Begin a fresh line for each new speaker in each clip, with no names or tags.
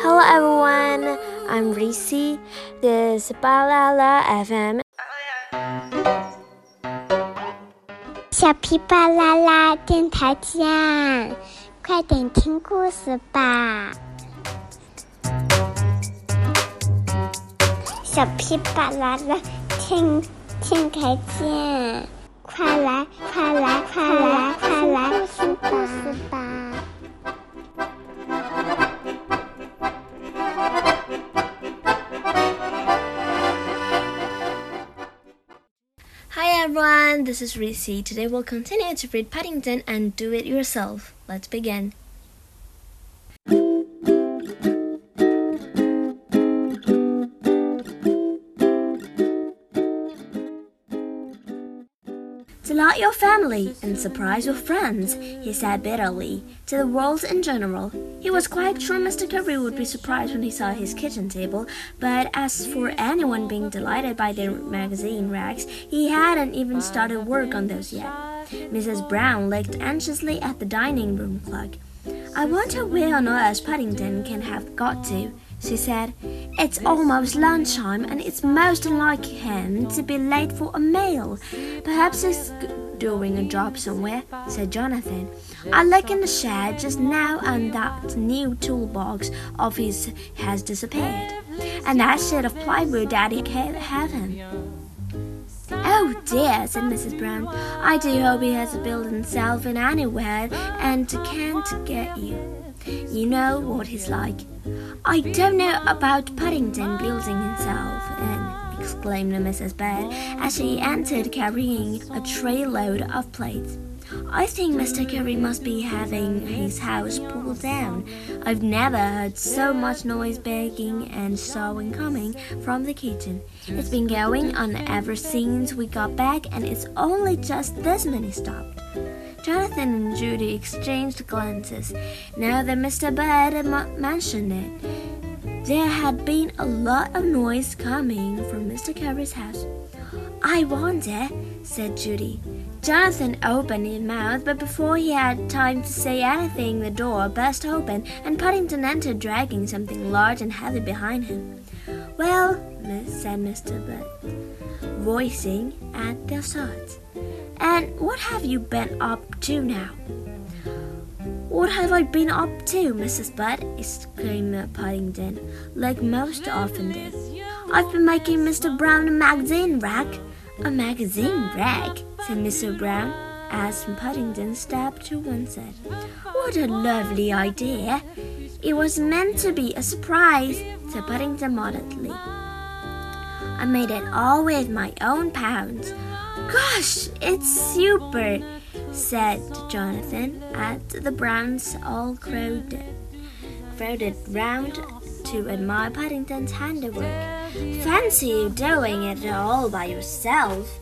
Hello everyone, I'm Reese. This is Balala FM.
小皮巴啦啦电台见，快点听故事吧！小皮巴啦啦听电台见，快来快来快来快来听故事吧
Everyone, this is Reese. Today we'll continue to read Paddington and Do It Yourself. Let's begin. Delight your family and surprise your friends, he said bitterly, to the world in general. He was quite sure Mr. Curry would be surprised when he saw his kitchen table, but as for anyone being delighted by their magazine racks, he hadn't even started work on those yet. Mrs. Brown looked anxiously at the dining room clock. I wonder where on earth Paddington can have got to, she said. It's almost lunchtime, and it's most unlike him to be late for a meal. Perhaps he's doing a job somewhere, said Jonathan. I look in the shed just now, and that new toolbox of his has disappeared. And that sheet of plywood Daddy can't have him. Oh dear, said Mrs. Brown. I do hope he has built himself in anywhere and can't get you. You know what he's like. I don't know about Paddington building himself in, exclaimed Mrs. Bird as she entered carrying a tray-load of plates. I think Mr. Curry must be having his house pulled down. I've never heard so much noise begging and sawing coming from the kitchen. It's been going on ever since we got back, and it's only just this minute stopped. Jonathan and Judy exchanged glances. Now that Mr. Bird had mentioned it, there had been a lot of noise coming from Mr. Curry's house. I wonder, said Judy. Jonathan opened his mouth, but before he had time to say anything, the door burst open, and Paddington entered, dragging something large and heavy behind him. Well, said Mr. Bird, voicing at their sides. And what have you been up to now? What have I been up to, Mrs. Bird? exclaimed Paddington, like most often did. I've been making Mr. Brown a magazine rag. A magazine rag, said Mr. Brown, as Paddington stepped to one side. What a lovely idea! It was meant to be a surprise, said Paddington modestly. I made it all with my own pounds. Gosh, it's super, said Jonathan, as the Browns all crowded, crowded round to admire Paddington's handiwork. Fancy you doing it all by yourself.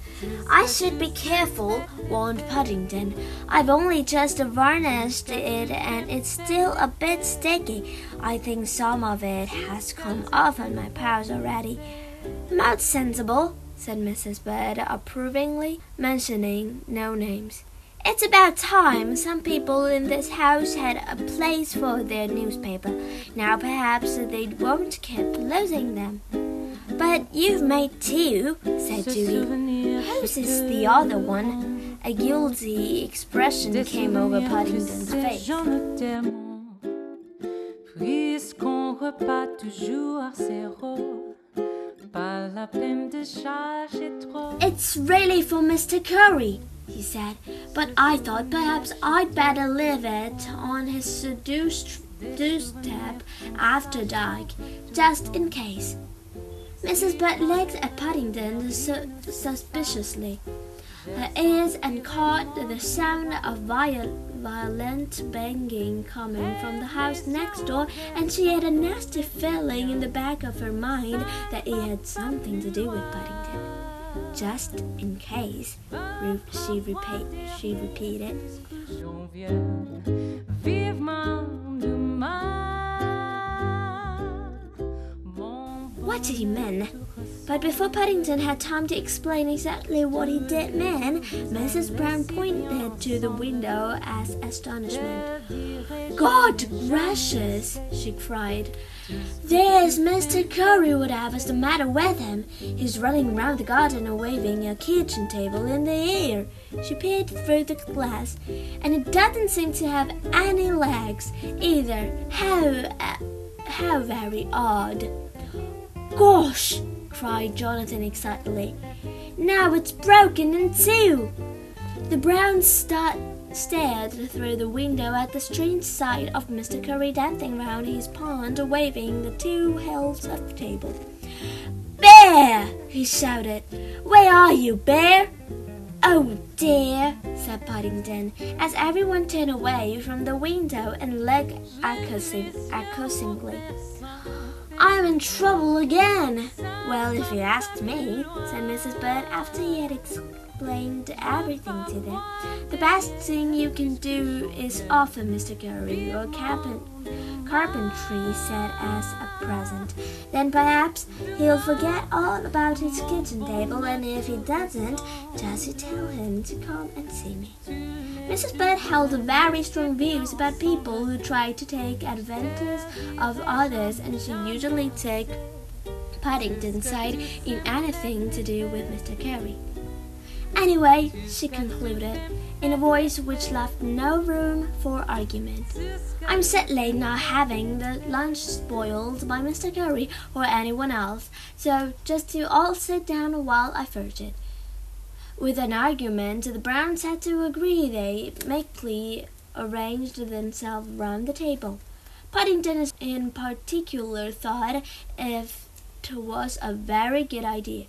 I should be careful, warned Paddington. I've only just varnished it and it's still a bit sticky. I think some of it has come off on my paws already. Not sensible, said Mrs. Bird approvingly, mentioning no names. It's about time some people in this house had a place for their newspaper. Now perhaps they won't keep losing them. But you've made two, said Judy. Whose is the other one? A guilty expression came over Paddington's face. Puisqu'on toujours. It's really for Mr. Curry, he said, but I thought perhaps I'd better leave it on his seduced doorstep after dark, just in case. Mrs. Bird looked at Paddington su suspiciously. Her ears and caught the sound of viol violent banging coming from the house next door, and she had a nasty feeling in the back of her mind that it had something to do with Paddington. Just in case, she, repeat, she repeated. What did he mean? But before Paddington had time to explain exactly what he did mean, Mrs. Brown pointed to the window as astonishment. God gracious! she cried. There's Mr. Curry, whatever's the matter with him? He's running round the garden and waving a kitchen table in the air. She peered through the glass, and it doesn't seem to have any legs either. How, uh, how very odd. Gosh! Cried Jonathan excitedly. Now it's broken in two. The brown stud stared through the window at the strange sight of Mr. Curry dancing round his pond, waving the two halves of the table. Bear! he shouted. Where are you, Bear? Oh dear, said Paddington, as everyone turned away from the window and looked accusingly. I'm in trouble again. Well, if you asked me, said Mrs. Bird after he had explained everything to them, the best thing you can do is offer Mr. Curry your carpentry set as a present. Then perhaps he'll forget all about his kitchen table, and if he doesn't, just you tell him to come and see me. Mrs. Bird held very strong views about people who tried to take advantage of others, and she usually took Paddington's side in anything to do with Mr. Curry. Anyway, she concluded, in a voice which left no room for argument, I'm certainly not having the lunch spoiled by Mr. Curry or anyone else, so just you all sit down while I furge it. With an argument, the Browns had to agree. They meekly arranged themselves round the table. Paddington in particular thought it was a very good idea.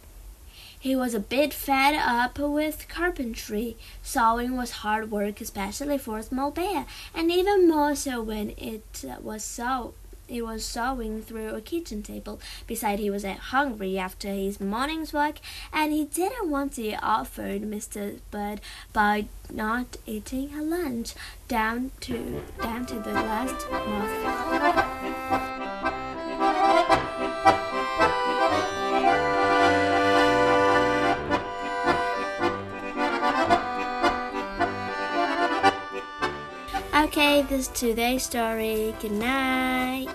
He was a bit fed up with carpentry. Sewing was hard work, especially for a small bear, and even more so when it was so he was sewing through a kitchen table. Besides, he was uh, hungry after his morning's work, and he didn't want to offer Mr. Bird by not eating her lunch down to down to the last moth. Is today's story. Good night.